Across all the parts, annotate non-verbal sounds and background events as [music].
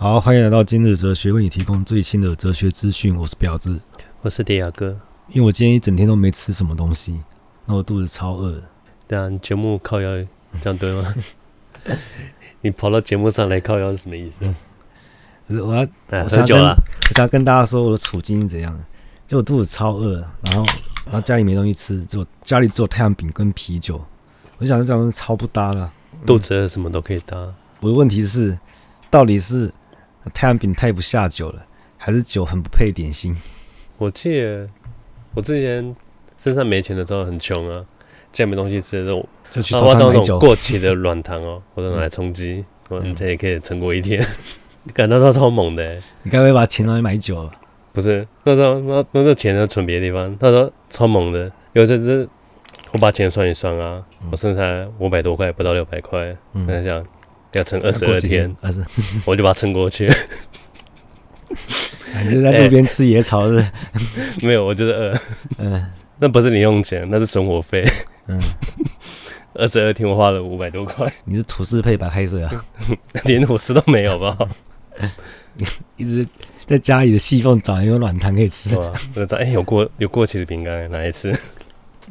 好，欢迎来到今日哲学，为你提供最新的哲学资讯。我是婊子，我是迪亚哥。因为我今天一整天都没吃什么东西，那我肚子超饿。对啊，你节目靠腰这样对吗？[laughs] 你跑到节目上来靠腰是什么意思？是、我要，哎、我想喝酒了。我想要跟大家说我的处境是怎样的。就我肚子超饿，然后然后家里没东西吃，只有家里只有太阳饼跟啤酒。我想这样超不搭了。肚子饿什么都可以搭。我的问题是，到底是？太阳饼太不下酒了，还是酒很不配点心？我记得我之前身上没钱的时候很穷啊，家里没东西吃的时候，就去超商买酒。过期的软糖哦，我都拿来充饥，我这也可以撑过一天。你感到他超猛的，你该不会把钱拿来买酒了？不是，那时候那那个钱要存别的地方。他说超猛的，有阵子我把钱算一算啊，我剩下五百多块，不到六百块。嗯，想想。要撑二十二天，二十，[laughs] 我就把它撑过去。[laughs] 你就在路边吃野草是，是？[laughs] 没有，我就是饿。嗯，那不是零用钱，那是生活费。嗯，二十二天我花了五百多块。你是吐司配白开水啊？连吐司都没有吧？一直在家里的细缝找一个软糖可以吃。我找哎，有过有过期的饼干拿来吃。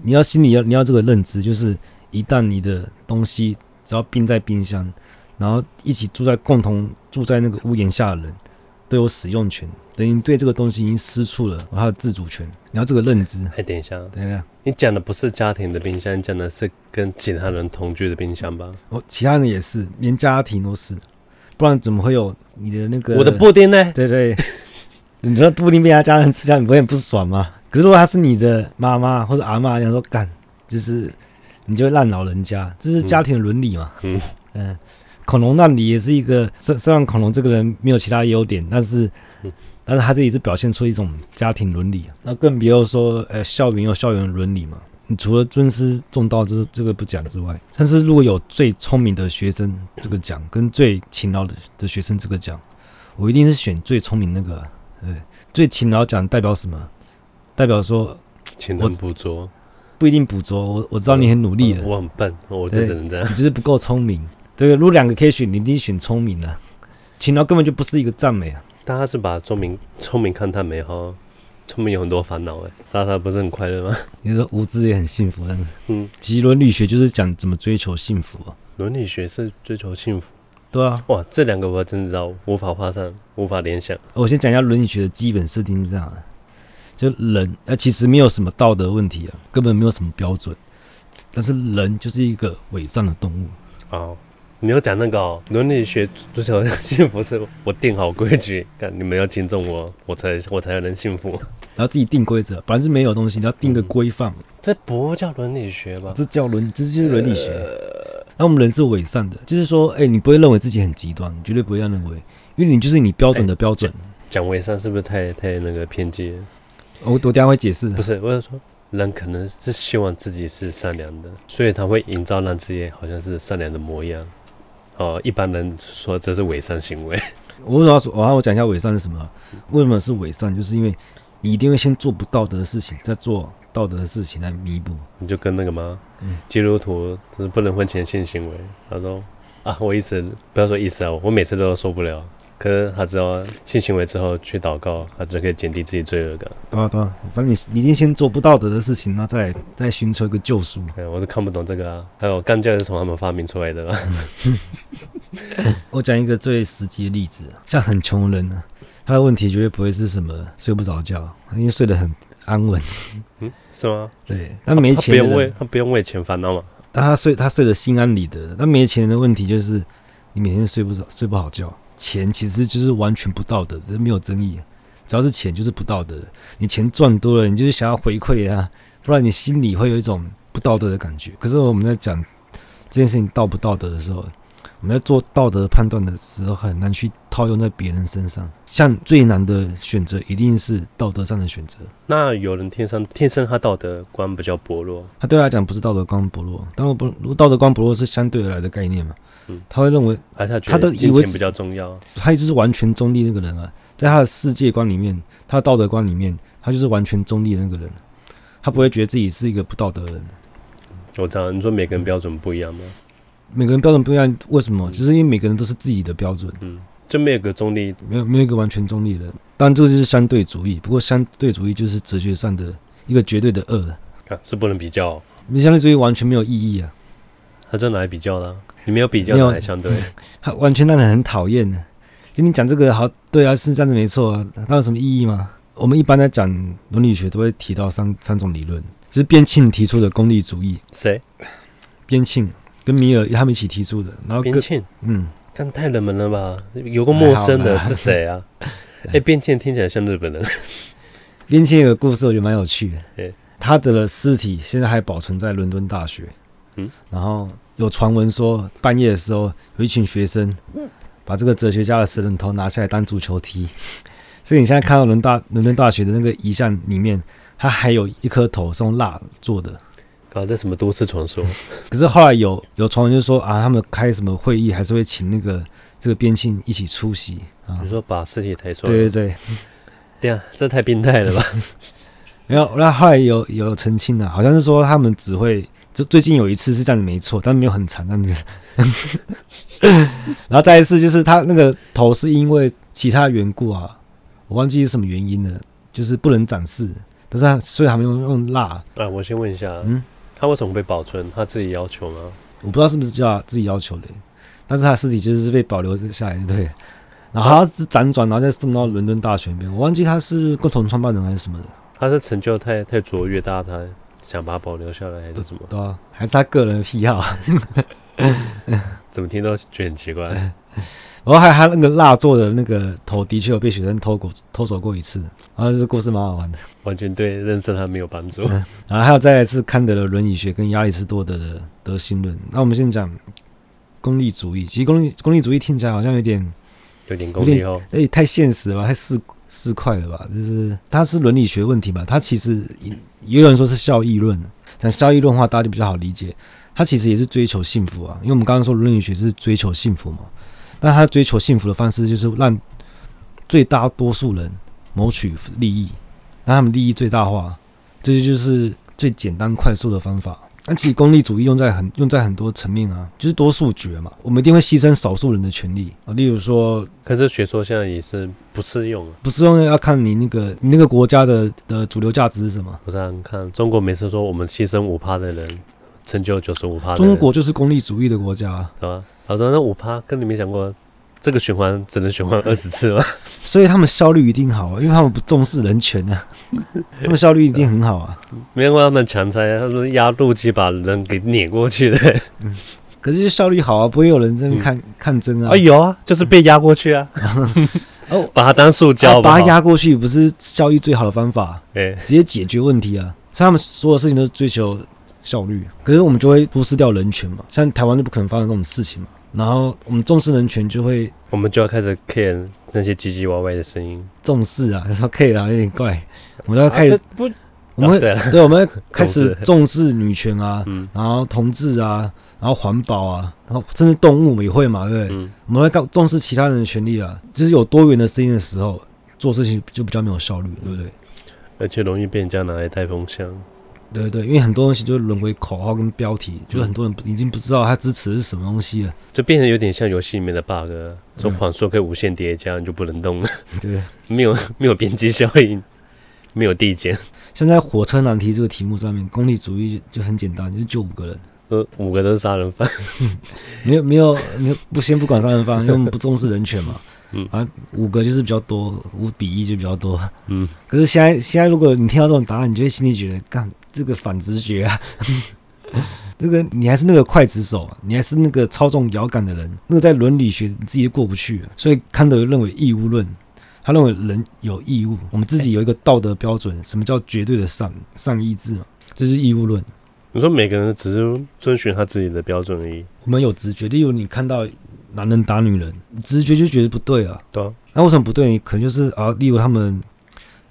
你要心里要你要这个认知，就是一旦你的东西只要冰在冰箱。然后一起住在共同住在那个屋檐下的人，都有使用权，等于对这个东西已经失去了他的自主权。你要这个认知。哎，等一下，等一下，你讲的不是家庭的冰箱，你讲的是跟其他人同居的冰箱吧？哦，其他人也是，连家庭都是，不然怎么会有你的那个我的布丁呢？对对，[laughs] 你说布丁被他家人吃掉，你不会很不爽吗？可是如果他是你的妈妈或者阿嬷，你说干，就是你就会烂老人家，这是家庭的伦理嘛？嗯嗯。嗯恐龙那里也是一个，虽虽然恐龙这个人没有其他优点，但是，但是他这里是表现出一种家庭伦理。那更别说，呃，校园有校园伦理嘛。你除了尊师重道这这个不讲之外，但是如果有最聪明的学生这个奖，跟最勤劳的的学生这个奖，我一定是选最聪明那个。对，最勤劳奖代表什么？代表说，勤能补拙，不一定捕捉。我我知道你很努力的，我很笨，我就只能这样，你就是不够聪明。对，如果两个可以选，你一定选聪明的。勤劳根本就不是一个赞美啊！大家是把聪明聪明看太美好，聪明有很多烦恼哎。莎莎不是很快乐吗？你说无知也很幸福，但是嗯，其实伦理学就是讲怎么追求幸福啊。伦理学是追求幸福，对啊。哇，这两个我真的知道，无法画上，无法联想。我先讲一下伦理学的基本设定是这样的：就人，呃，其实没有什么道德问题啊，根本没有什么标准，但是人就是一个伪善的动物。好。你要讲那个哦，伦理学追求幸福是我定好规矩，看你们要尊重我，我才我才能幸福。然后自己定规则，反正是没有东西，你要定个规范。这不叫伦理学吧？这叫伦，这就是伦理学。那、呃、我们人是伪善的，就是说，哎、欸，你不会认为自己很极端，你绝对不会这样认为，因为你就是你标准的标准。讲伪善是不是太太那个偏激？我我等下会解释。不是，我是说，人可能是希望自己是善良的，所以他会营造让自己好像是善良的模样。哦，一般人说这是伪善行为。[laughs] 我为什么要说？我要我讲一下伪善是什么？为什么是伪善？就是因为你一定会先做不道德的事情，再做道德的事情来弥补。你就跟那个吗？嗯，基督徒就是不能婚前性行为。他说啊，我一直不要说意思啊，我每次都受不了。可是他知道性行为之后去祷告，他就可以减低自己罪恶感。对啊对啊，反正你你一定先做不道德的事情，然后再再寻求一个救赎。哎，我是看不懂这个啊。还有干教是从他们发明出来的。[laughs] 我讲一个最实际的例子，像很穷人呢，他的问题绝对不会是什么睡不着觉，因为睡得很安稳。嗯，是吗？对，他没钱，他不用为他不用为钱烦恼嘛。但他睡他睡得心安理得。他没钱的问题就是你每天睡不着睡不好觉。钱其实就是完全不道德，这没有争议。只要是钱，就是不道德的。你钱赚多了，你就是想要回馈啊，不然你心里会有一种不道德的感觉。可是我们在讲这件事情道不道德的时候，我们在做道德判断的时候，很难去套用在别人身上。像最难的选择，一定是道德上的选择。那有人天生天生他道德观比较薄弱，他对他来讲不是道德观薄弱，但我不，如道德观薄弱是相对而来的概念嘛。嗯，他会认为，他的以为比较重要，他就是完全中立那个人啊，在他的世界观里面，他的道德观里面，他就是完全中立的那个人，他不会觉得自己是一个不道德的人。我知道，你说每个人标准不一样吗？每个人标准不一样，为什么？就是因为每个人都是自己的标准。嗯，就没有个中立，没有没有一个完全中立的。当然，这个就是相对主义。不过，相对主义就是哲学上的一个绝对的恶，啊，是不能比较、哦。你相对主义完全没有意义啊！他在哪里比较呢？你没有比较，哪里相对？[laughs] 他完全让人很讨厌的。就你讲这个好，对啊，是这样子没错啊。那有什么意义吗？我们一般在讲伦理学都会提到三三种理论，就是边沁提出的功利主义。谁？边沁跟米尔他们一起提出的。然后边沁，嗯，但太冷门了吧？有个陌生的是谁啊？哎、欸，边沁听起来像日本人。[laughs] 边沁有个故事，我觉得蛮有趣的。对，他的尸体现在还保存在伦敦大学。嗯，然后有传闻说，半夜的时候有一群学生把这个哲学家的死人头拿下来当足球踢。[laughs] 所以你现在看到伦大伦敦大学的那个遗像里面，它还有一颗头是用蜡做的。搞这什么都市传说？[laughs] 可是后来有有传闻就是说啊，他们开什么会议还是会请那个这个边庆一起出席啊。你说把尸体抬出来？对对对，对啊，这太变态了吧？[laughs] 没有，那后来有有澄清了，好像是说他们只会，就最近有一次是这样子没错，但没有很长这样子。[laughs] 然后再一次就是他那个头是因为其他缘故啊，我忘记是什么原因了，就是不能展示，但是他所以他们用用蜡。啊，我先问一下，嗯，他为什么被保存？他自己要求吗？我不知道是不是叫他自己要求的，但是他尸体其实是被保留下来的，对。然后他是辗转，然后再送到伦敦大学里面。我忘记他是共同创办人还是什么的。他是成就太太卓越，大他想把它保留下来，还是什么？对啊，还是他个人的癖好。[laughs] 怎么听都觉得很奇怪。然后还他那个蜡做的那个头，的确有被学生偷过偷走过一次。然后这故事蛮好玩的，完全对认识他没有帮助。[laughs] 然后还有再来是康德的伦理学跟亚里士多德的德性论。那我们先讲功利主义。其实功利功利主义听起来好像有点。有点功利哦，哎，太现实了吧，太市市侩了吧？就是它是伦理学问题吧？它其实也有人说是效益论，讲效益论的话，大家就比较好理解。它其实也是追求幸福啊，因为我们刚刚说伦理学是追求幸福嘛，但他追求幸福的方式就是让最大多数人谋取利益，让他们利益最大化，这就是最简单快速的方法。那其实功利主义用在很用在很多层面啊，就是多数决嘛，我们一定会牺牲少数人的权利啊。例如说，可是学说现在也是不适用，不适用要看你那个你那个国家的的主流价值是什么。不是啊，看中国每次说我们牺牲五趴的人，成就九十五趴。中国就是功利主义的国家，是吧？他说那五趴跟你没想过。这个循环只能循环 [laughs] 二十次吗？所以他们效率一定好啊，因为他们不重视人权啊，[laughs] 他们效率一定很好啊。没有他们强拆，他说压路机把人给碾过去的。嗯，可是效率好啊，不会有人在那看、嗯、看真啊。啊有啊，就是被压过去啊。[laughs] 哦，把它当塑胶，把它压过去不是效率最好的方法？对，直接解决问题啊。所以他们所有事情都是追求效率，可是我们就会忽视掉人权嘛。像台湾就不可能发生这种事情嘛。然后我们重视人权，就会我们就要开始 care 那些唧唧歪歪的声音。重视啊，[laughs] 说 care 啊，有点怪。我们要开始不，我们会对，我们会开始 [laughs] 重视女权啊，然后同志啊，然后环保啊，然后甚至动物也会嘛，对不对？我们会重重视其他人的权利啊，就是有多元的声音的时候，做事情就比较没有效率，对不对？而且容易被人家拿来带风向。对对，因为很多东西就沦为口号跟标题，就是很多人已经不知道他支持的是什么东西了，就变成有点像游戏里面的 bug，说谎说可以无限叠加，你就不能动了。对，[laughs] 没有没有边际效应，[laughs] 没有递减。现在火车难题这个题目上面，功利主义就很简单，就是救五个人，呃，五个都是杀人犯，没 [laughs] 有没有，没有不先不管杀人犯，因为我们不重视人权嘛。嗯啊，五个就是比较多，五比一就比较多。嗯，可是现在现在如果你听到这种答案，你就会心里觉得干。这个反直觉啊，[laughs] 这个你还是那个刽子手啊，你还是那个操纵摇杆的人，那个在伦理学你自己也过不去。所以康德认为义务论，他认为人有义务，我们自己有一个道德标准，什么叫绝对的善善意志嘛？这是义务论。你说每个人只是遵循他自己的标准而已。我们有直觉，例如你看到男人打女人，直觉就觉得不对啊。对啊。那为什么不对？可能就是啊，例如他们。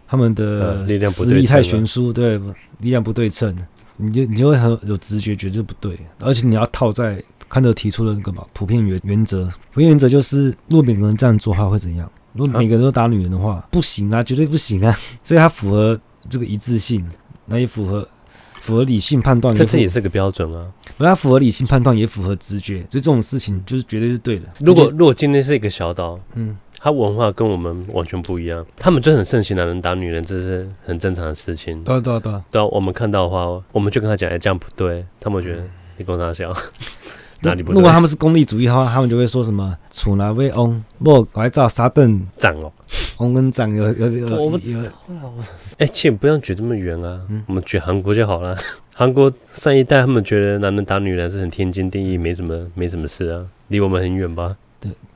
他们的力量实力太悬殊，对，力量不对称，你就你就会很有直觉，觉得不对，而且你要套在康德提出的那个嘛普遍原原则，普遍原则就是，如果每个人这样做的话会怎样？如果每个人都打女人的话，不行啊，绝对不行啊，[laughs] 所以它符合这个一致性，那也符合符合理性判断，这也是个标准啊。它符合理性判断，也符合直觉，所以这种事情就是绝对是对的。如果如果今天是一个小岛，嗯，它文化跟我们完全不一样，他们就很盛行男人打女人，这是很正常的事情。对对对，对，我们看到的话，我们就跟他讲，哎，这样不对，他们觉得你跟他讲。[laughs] 哪里不对？如果他们是功利主义的话，他们就会说什么“处男为翁，莫拐造沙邓 [laughs] 长哦，翁跟长有有有。我不知道。哎，请不用举这么远啊，嗯、我们举韩国就好了。[laughs] 韩国上一代他们觉得男人打女人是很天经地义，没什么没什么事啊，离我们很远吧？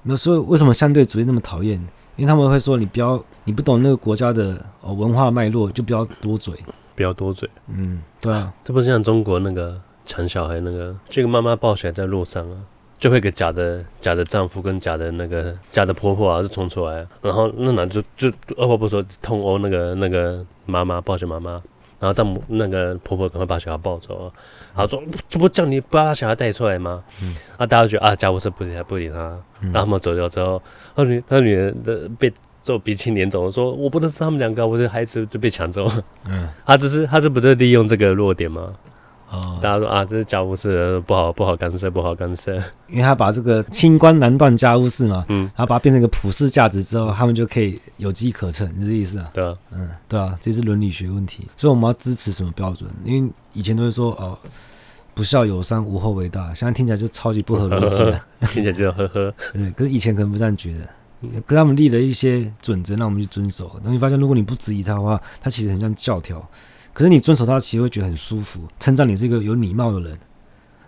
对，那所以为什么相对主义那么讨厌？因为他们会说你不要，你不懂那个国家的哦文化脉络，就不要多嘴，不要多嘴。嗯，对啊，这不是像中国那个。抢小孩那个，这个妈妈抱起来在路上啊，就会给假的假的丈夫跟假的那个假的婆婆啊，就冲出来，然后那男就就二话不说痛殴那个那个妈妈抱起妈妈，然后丈母那个婆婆赶快把小孩抱走，然后说这不叫你不要把小孩带出来吗？嗯，啊大家觉得啊家务事不理他不理他，然后他们走掉之后，他女他女儿的被揍鼻青脸肿，说我不能是他们两个，我的孩子就被抢走了，嗯，他只是他这不是利用这个弱点吗？哦，大家说啊，这是家务事，不好不好干涉，不好干涉。因为他把这个清官难断家务事嘛，嗯，然后把它变成一个普世价值之后，他们就可以有机可乘，是这意思啊？对啊，嗯，对啊，这是伦理学问题。所以我们要支持什么标准？因为以前都会说哦，不孝有三，无后为大，现在听起来就超级不合逻辑了，听起来就呵呵。对，可是以前可能不这样觉得，跟他们立了一些准则，让我们去遵守。等你发现，如果你不质疑他的话，他其实很像教条。可是你遵守他，其实会觉得很舒服，称赞你是一个有礼貌的人，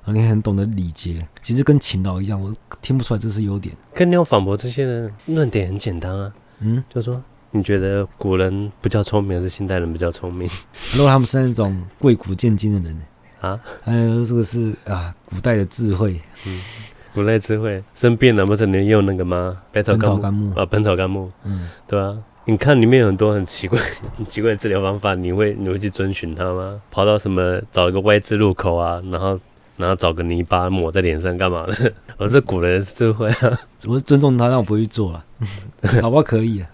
啊，你很懂得礼节，其实跟勤劳一样，我听不出来这是优点。跟你要反驳这些人论点很简单啊，嗯，就说你觉得古人比较聪明，还是现代人比较聪明？如果他们是那种贵古贱今的人呢啊，还有这个是啊，古代的智慧，嗯，古代智慧生病了不是你用那个吗？本草纲目啊，本草纲目，嗯，对啊。你看里面有很多很奇怪、很奇怪的治疗方法，你会你会去遵循它吗？跑到什么找一个 Y 字路口啊，然后然后找个泥巴抹在脸上干嘛的？我 [laughs] 这古人智慧啊，我是尊重他，但我不会去做啊。[laughs] 搞不好可以啊，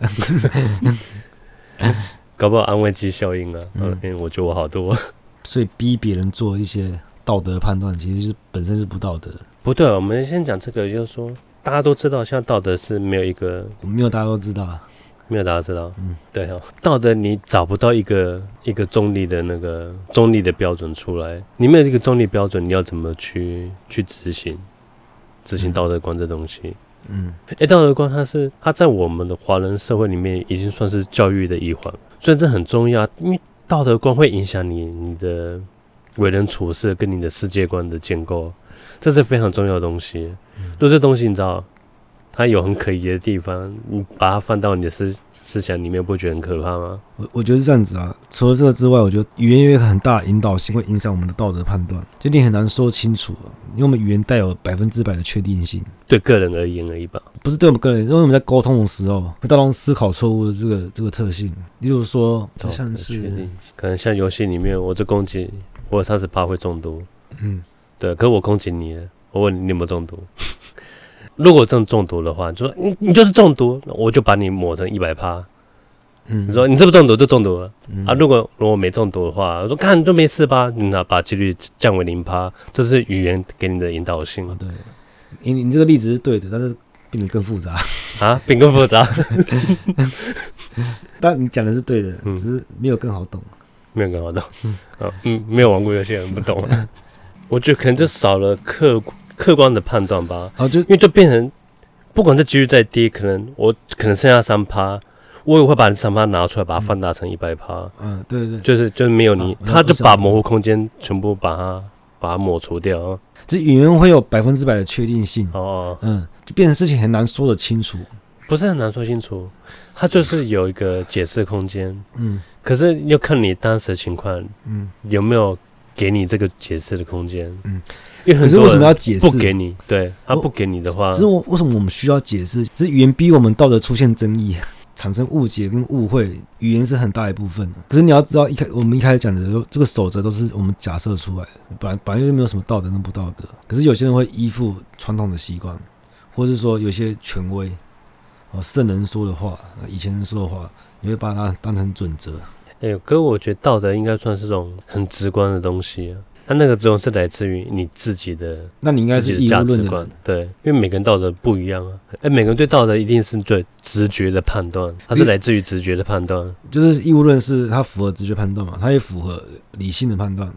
[laughs] 搞不好安慰剂效应啊。嗯，因为我觉得我好多，所以逼别人做一些道德判断，其实是本身是不道德。不对，我们先讲这个，就是说大家都知道，现在道德是没有一个，没有大家都知道啊。没有大家知道，嗯，对哦，道德你找不到一个一个中立的那个中立的标准出来，你没有这个中立标准，你要怎么去去执行执行道德观这东西？嗯，哎，道德观它是它在我们的华人社会里面已经算是教育的一环，所以这很重要，因为道德观会影响你你的为人处事跟你的世界观的建构，这是非常重要的东西。就这东西你知道。它有很可疑的地方，你把它放到你的思思想里面，不觉得很可怕吗？我我觉得是这样子啊。除了这个之外，我觉得语言有一个很大的引导性，会影响我们的道德判断，就你很难说清楚，因为我们语言带有百分之百的确定性。对个人而言而已吧，不是对我们个人，因为我们在沟通的时候会带动思考错误的这个这个特性。例如说，就像是可能像游戏里面，我这攻击，我三十趴会中毒，嗯，对，可我攻击你，我问你，你有没有中毒？如果真中毒的话，就说你你就是中毒，我就把你抹成一百趴。嗯，你说你是不是中毒就中毒了、嗯、啊？如果如果没中毒的话，我说看就没事吧，那把几率降为零趴，这是语言给你的引导性。对，你你这个例子是对的，但是变得更复杂啊，变更复杂。[laughs] 但你讲的是对的，只是没有更好懂，没有更好懂。嗯，嗯，没有玩过游戏的人不懂。[laughs] 我觉得可能就少了客。客观的判断吧，啊，就因为就变成，不管这几率再低，可能我可能剩下三趴，我也会把三趴拿出来，把它放大成一百趴。嗯，对对，就是就是没有你，他就把模糊空间全部把它把它抹除掉。这语言会有百分之百的确定性。哦，嗯，就变成事情很难说得清楚，不是很难说清楚，它就是有一个解释空间。嗯，可是要看你当时的情况，嗯，有没有给你这个解释的空间。嗯。可是为什么要解释？不给你，对他不给你的话，只是我为什么我们需要解释？是语言逼我们道德出现争议，[laughs] 产生误解跟误会。语言是很大一部分。可是你要知道，一开我们一开始讲的时候，这个守则都是我们假设出来的，本来本来就没有什么道德跟不道德。可是有些人会依附传统的习惯，或是说有些权威哦，圣人说的话，以前人说的话，你会把它当成准则。哎呦，哥，我觉得道德应该算是这种很直观的东西啊。它那个作用是来自于你自己的，那你应该是价值观，对，因为每个人道德不一样啊。哎，每个人对道德一定是对直觉的判断，它是来自于直觉的判断。就是义务论是它符合直觉判断嘛，它也符合理性的判断。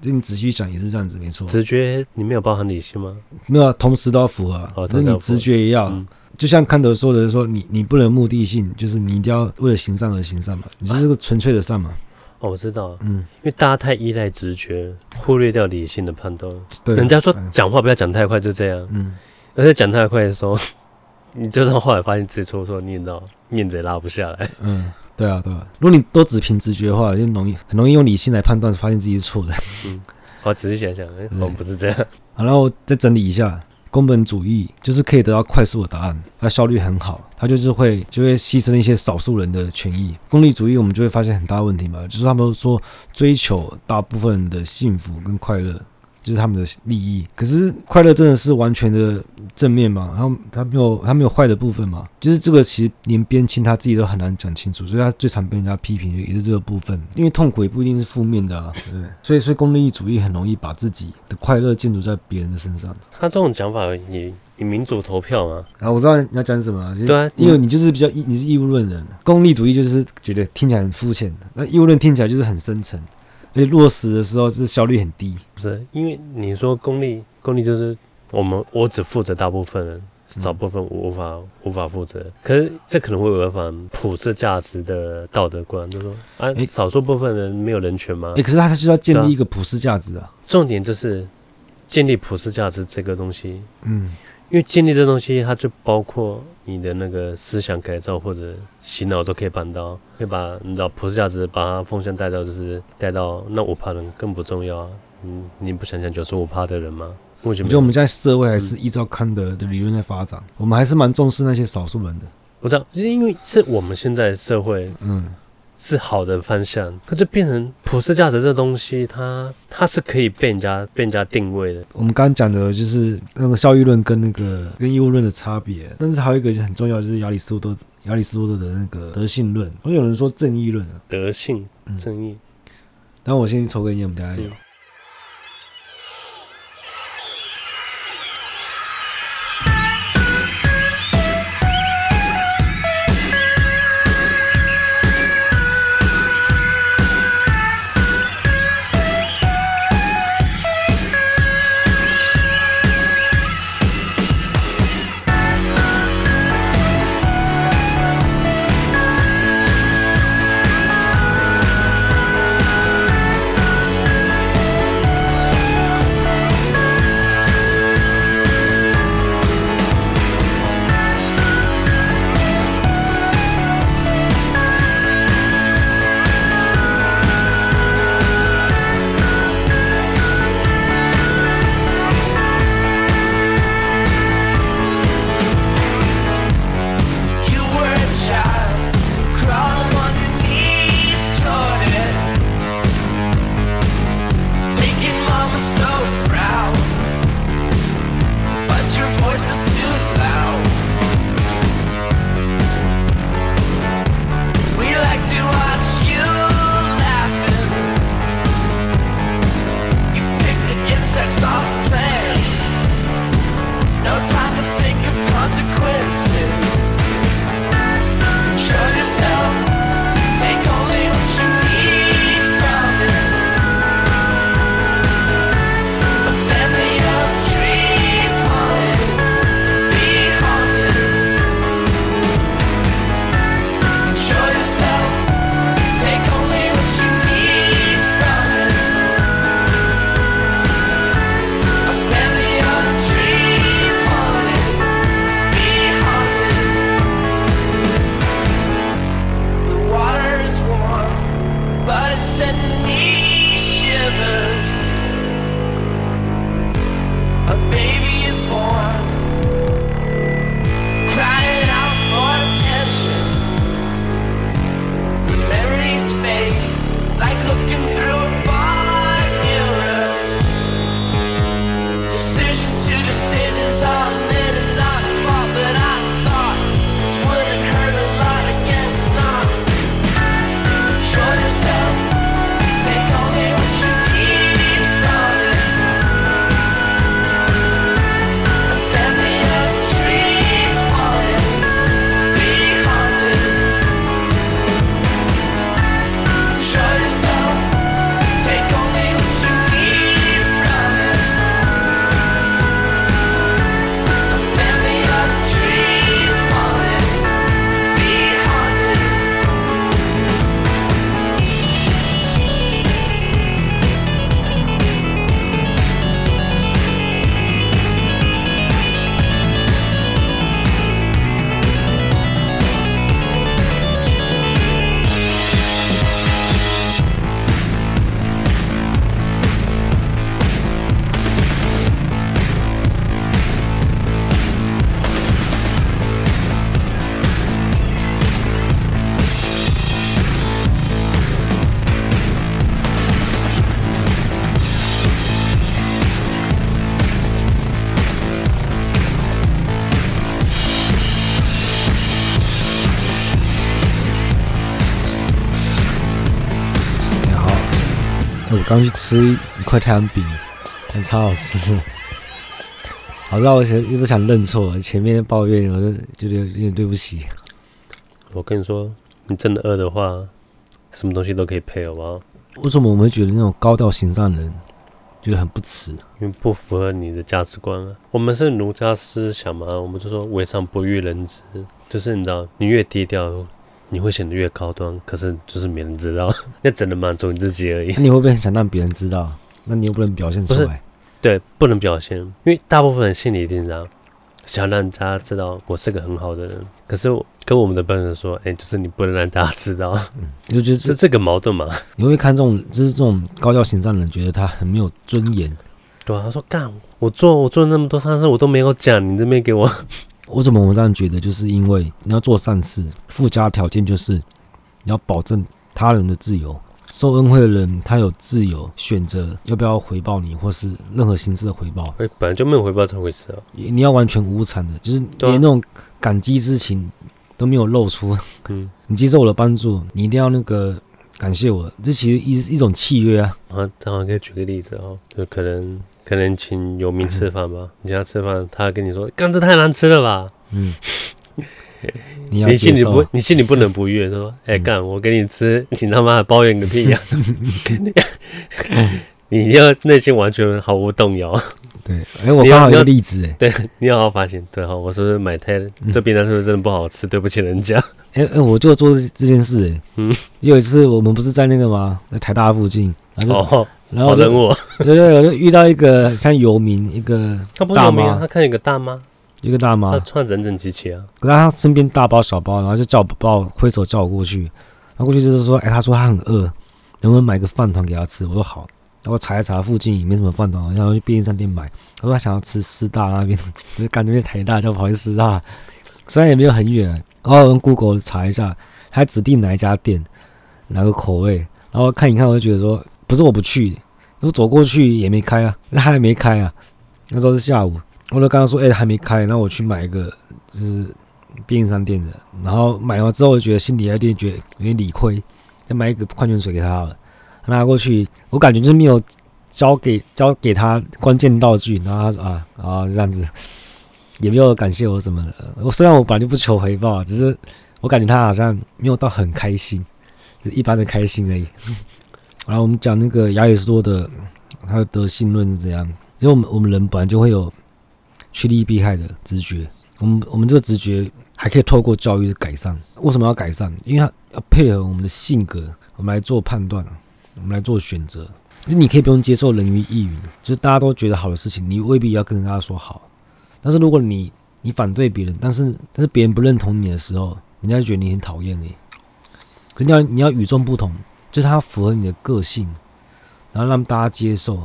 就你仔细想也是这样子，没错。直觉你没有包含理性吗？没有，同时都要符合。哦，那你直觉也要。嗯就像康德说的，说你你不能目的性，就是你一定要为了行善而行善嘛，你是这个纯粹的善嘛。哦，我知道，嗯，因为大家太依赖直觉，忽略掉理性的判断。对，人家说讲话不要讲太快，就这样。嗯，而且讲太快的时候，[laughs] 你就算后来发现自己错错，你也知道面子也拉不下来。嗯，对啊，对啊。如果你都只凭直觉的话，就容易很容易用理性来判断，发现自己是错的。嗯，好，仔细想想，哎，我们不是这样。[laughs] 好，然后我再整理一下。宫本主义就是可以得到快速的答案，它效率很好，它就是会就会牺牲一些少数人的权益。功利主义我们就会发现很大问题嘛，就是他们说追求大部分人的幸福跟快乐。就是他们的利益，可是快乐真的是完全的正面吗？他他没有他没有坏的部分吗？就是这个其实连边沁他自己都很难讲清楚，所以他最常被人家批评也是这个部分。因为痛苦也不一定是负面的啊，对 [laughs] 不对？所以所以功利主义很容易把自己的快乐建筑在别人的身上。他这种讲法也以民主投票嘛？啊，我知道你要讲什么、啊。对啊，因为你就是比较义，你是义务论人，功利主义就是觉得听起来很肤浅，那义务论听起来就是很深层。所以落实的时候是效率很低，不是？因为你说功利，功利就是我们我只负责大部分人，少部分无法、嗯、无法负责。可是这可能会违反普世价值的道德观，就是说啊，少数部分人没有人权吗？哎、欸，可是他就是要建立一个普世价值啊。重点就是建立普世价值这个东西，嗯。因为建立这东西，它就包括你的那个思想改造或者洗脑都可以办到，可以把你知道普世价值把它风向带到，就是带到那五趴人更不重要啊。嗯，你不想想九十五趴的人吗？我觉得我们现在社会还是依照康德的理论在发展，嗯、我们还是蛮重视那些少数人的。我知道，就是因为是我们现在社会，嗯。是好的方向，可就变成普世价值这东西，它它是可以被人家被人家定位的。我们刚刚讲的就是那个效益论跟那个跟义务论的差别，但是还有一个就很重要，就是亚里士多德亚里士多德的那个德性论，我有人说正义论啊，德性正义。那、嗯、我先抽根烟，我们等下聊。嗯我刚去吃一块太阳饼，还超好吃。[laughs] 好，让我想一直想认错，前面抱怨，我就觉得有点对不起。我跟你说，你真的饿的话，什么东西都可以配，好不好？为什么我们会觉得那种高调行善的人觉得很不耻？因为不符合你的价值观啊。我们是儒家思想嘛，我们就说为上不欲人知，就是你知道，你越低调，你会显得越高端。可是就是没人知道，[laughs] 那只能满足你自己而已。那你会不会想让别人知道？那你又不能表现出来。对，不能表现，因为大部分人心里一定这样，想让大家知道我是个很好的人。可是跟我们的本人说，哎，就是你不能让大家知道，嗯，就觉得 [laughs] 是这个矛盾嘛。你会看这种，就是这种高调行善的人，觉得他很没有尊严。对啊，他说干，我做我做了那么多善事，我都没有讲，你这边给我。为什么我这样觉得？就是因为你要做善事，附加条件就是你要保证他人的自由。受恩惠的人，他有自由选择要不要回报你，或是任何形式的回报。哎，本来就没有回报这回事啊！你要完全无偿的，就是连那种感激之情都没有露出。嗯，你接受我的帮助，你一定要那个感谢我，这其实一一种契约啊。啊，正好可以举个例子哦，就可能可能请有名吃饭吧，嗯、你请他吃饭，他跟你说：“干这太难吃了吧？”嗯。[laughs] 你，你心里不，你心里不能不悦，说：“哎、欸，干，我给你吃，你他妈的抱怨个屁呀、啊！” [laughs] 你要内心完全毫无动摇。对，哎、欸，我刚好有个例子，哎，对，你要好好发现，对哈，我是不是买太这便当是不是真的不好吃？对不起人家。哎、欸，哎，我就做这件事，哎，嗯，有一次我们不是在那个吗？在台大附近，然后，哦、然后人物，对对，我就遇到一个像游民，一个他不是游民，他看一个大妈。一个大妈，她穿整整齐齐啊，可是她身边大包小包，然后就叫我把我挥手叫我过去，然后过去就是说，哎，他说他很饿，能不能买个饭团给他吃？我说好，然后查一查附近也没什么饭团，然后去便利商店买。他说他想要吃师大那边，我就赶这边台大就跑去师大，虽然也没有很远，然后我用 Google 查一下，还指定哪一家店，哪个口味，然后看一看，我就觉得说，不是我不去，我走过去也没开啊，那还没开啊，那时候是下午。我就刚刚说，哎、还没开，然后我去买一个，就是便利商店的，然后买完之后，我觉得心里有点觉得有点理亏，再买一个矿泉水给他好了，拿过去，我感觉就是没有交给交给他关键道具，然后他说啊啊这样子，也没有感谢我什么的。我虽然我本来就不求回报，只是我感觉他好像没有到很开心，就一般的开心而已。然后我们讲那个亚里士多德他的德性论是怎样？因为我们我们人本来就会有。趋利避害的直觉，我们我们这个直觉还可以透过教育改善。为什么要改善？因为它要配合我们的性格，我们来做判断，我们来做选择。就是你可以不用接受人云亦云，就是大家都觉得好的事情，你未必要跟大家说好。但是如果你你反对别人，但是但是别人不认同你的时候，人家就觉得你很讨厌你。可你要你要与众不同，就是它符合你的个性，然后让大家接受。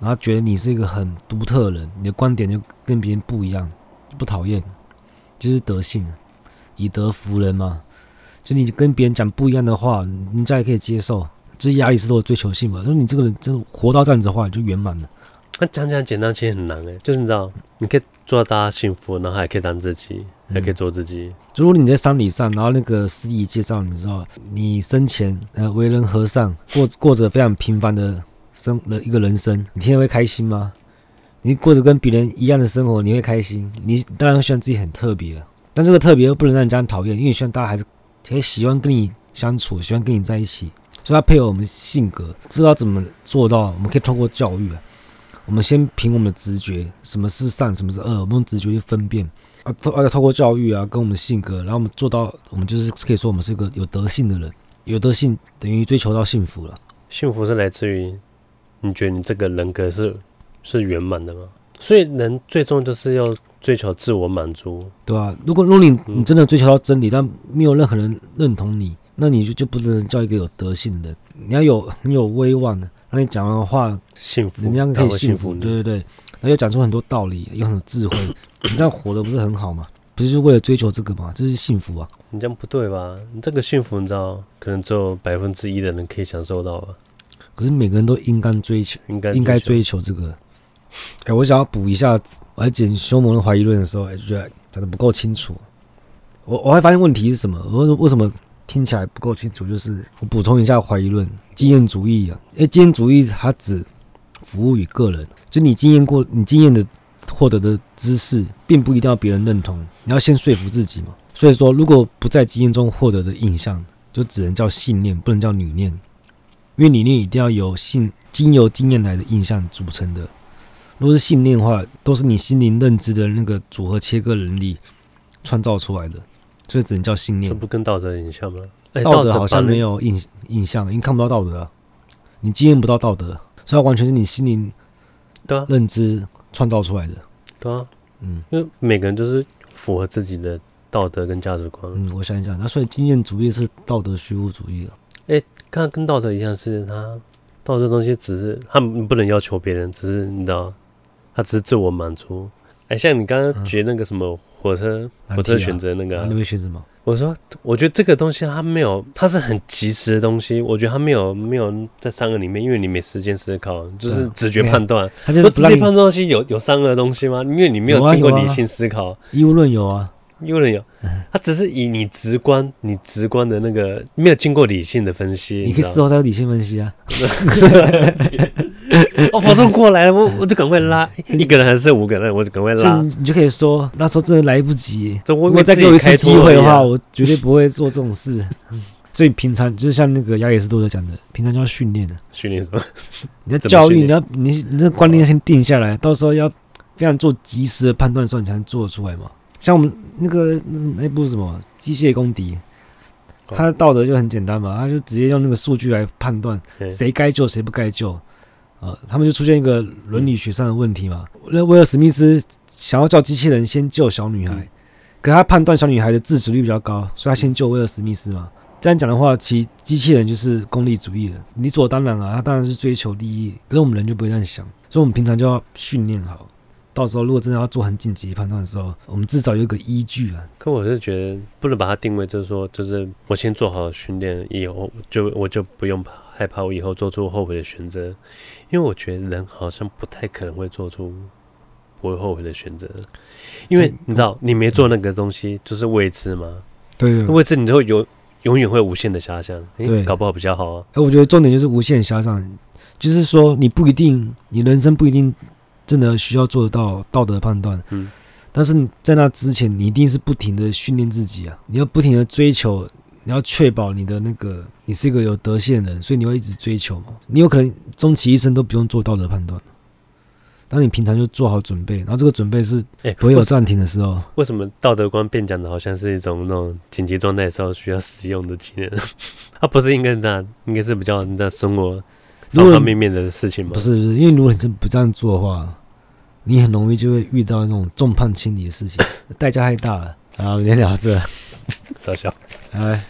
然后觉得你是一个很独特的人，你的观点就跟别人不一样，不讨厌，就是德性，以德服人嘛。就你跟别人讲不一样的话，人家也可以接受。这是亚里士多德追求性嘛？就是你这个人真的活到这样子的话，就圆满了。那讲讲简单，其实很难诶。就是你知道，你可以做到大家幸福，然后还可以当自己，还可以做自己。嗯、如果你在丧礼上，然后那个司仪介绍，你知道，你生前呃为人和善，过过着非常平凡的。生的一个人生，你天天会开心吗？你过着跟别人一样的生活，你会开心？你当然会希望自己很特别，但这个特别又不能让人家讨厌，因为你希望大家还是很喜欢跟你相处，喜欢跟你在一起，所以要配合我们性格，知道怎么做到。我们可以通过教育，我们先凭我们的直觉，什么是善，什么是恶，我们用直觉去分辨。啊，透啊透过教育啊，跟我们的性格，然后我们做到，我们就是可以说我们是一个有德性的人，有德性等于追求到幸福了。幸福是来自于。你觉得你这个人格是是圆满的吗？所以人最终就是要追求自我满足，对吧、啊？如果如果你你真的追求到真理，嗯、但没有任何人认同你，那你就就不能叫一个有德性的人。你要有很有威望的，让你讲完的话幸福，人家可以幸福，对对对，然后又讲出很多道理，有很多智慧，[coughs] 你这样活的不是很好吗？不是为了追求这个吗？这是幸福啊！你这样不对吧？你这个幸福，你知道，可能只有百分之一的人可以享受到吧。可是每个人都应该追求，应该应该追求这个。哎、欸，我想要补一下，我在剪休谟的怀疑论的时候，哎，就觉得讲的不够清楚。我我还发现问题是什么？我为什么听起来不够清楚，就是我补充一下怀疑论：经验主义啊，因为，经验主义它只服务于个人，就你经验过，你经验的获得的知识，并不一定要别人认同，你要先说服自己嘛。所以说，如果不在经验中获得的印象，就只能叫信念，不能叫理念，因为理念一定要由信经由经验来的印象组成的。如果是信念的话，都是你心灵认知的那个组合切割能力创造出来的，所以只能叫信念。这不跟道德影像吗？欸、道德好像没有印印象，因为看不到道德，啊，你经验不到道德，所以完全是你心灵对认知创造出来的。对啊，嗯，因为每个人都是符合自己的道德跟价值观。嗯，我想一想，那所以经验主义是道德虚无主义了。哎、欸，看跟道德一样，是他道德东西只是他不能要求别人，只是你知道，他只是自我满足。哎、欸，像你刚刚举那个什么火车，啊、火车选择那个、啊，你会选什么？我说，我觉得这个东西它没有，它是很及时的东西。我觉得它没有没有在三个里面，因为你没时间思考，就是直觉判断。它就是直接判断东西有有三个东西吗？因为你没有经过理性思考。义务论有啊，义务论有，它只是以你直观、你直观的那个没有经过理性的分析。你可以事后再有理性分析啊。[laughs] [laughs] [laughs] 我保送过来了，我我就赶快拉，[laughs] 一个人还是五个人，我就赶快拉。你就可以说，那时候真的来不及。如果再给我一次机会的话，我绝对不会做这种事。[laughs] 所以平常就是像那个亚里士多德讲的，平常就要训练的。训练什么？你的教育，你要你你这观念先定下来，到时候要非常做及时的判断的时候，你才能做得出来嘛。像我们那个那部什么机械公敌，他的道德就很简单嘛，他就直接用那个数据来判断谁该救谁不该救。呃，他们就出现一个伦理学上的问题嘛。那威尔史密斯想要叫机器人先救小女孩，可他判断小女孩的自主率比较高，所以他先救威尔史密斯嘛。这样讲的话，其机器人就是功利主义的，理所当然啊，他当然是追求利益。可是我们人就不会这样想，所以我们平常就要训练好，到时候如果真的要做很紧急判断的时候，我们至少有一个依据啊。可我是觉得不能把它定位，就是说，就是我先做好训练，以后就我就不用怕。害怕我以后做出后悔的选择，因为我觉得人好像不太可能会做出不会后悔的选择，因为你知道，你没做那个东西就是未知嘛。对，未知你就会有永远会无限的遐想。对，搞不好比较好啊。哎，我觉得重点就是无限遐想，就是说你不一定，你人生不一定真的需要做得到道德判断。嗯，但是在那之前，你一定是不停的训练自己啊，你要不停的追求。你要确保你的那个，你是一个有德性的人，所以你会一直追求嘛。你有可能终其一生都不用做道德判断，当你平常就做好准备，然后这个准备是不会有暂停的时候。为什么道德观变讲的好像是一种那种紧急状态的时候需要使用的技能？[laughs] 它不是应该这样，应该是比较你在生活方方面面的事情吗？不是，不是，因为如果你是不这样做的话，你很容易就会遇到那种众叛亲离的事情，[laughs] 代价太大了。好，我们先聊这，[laughs] 少小。哎。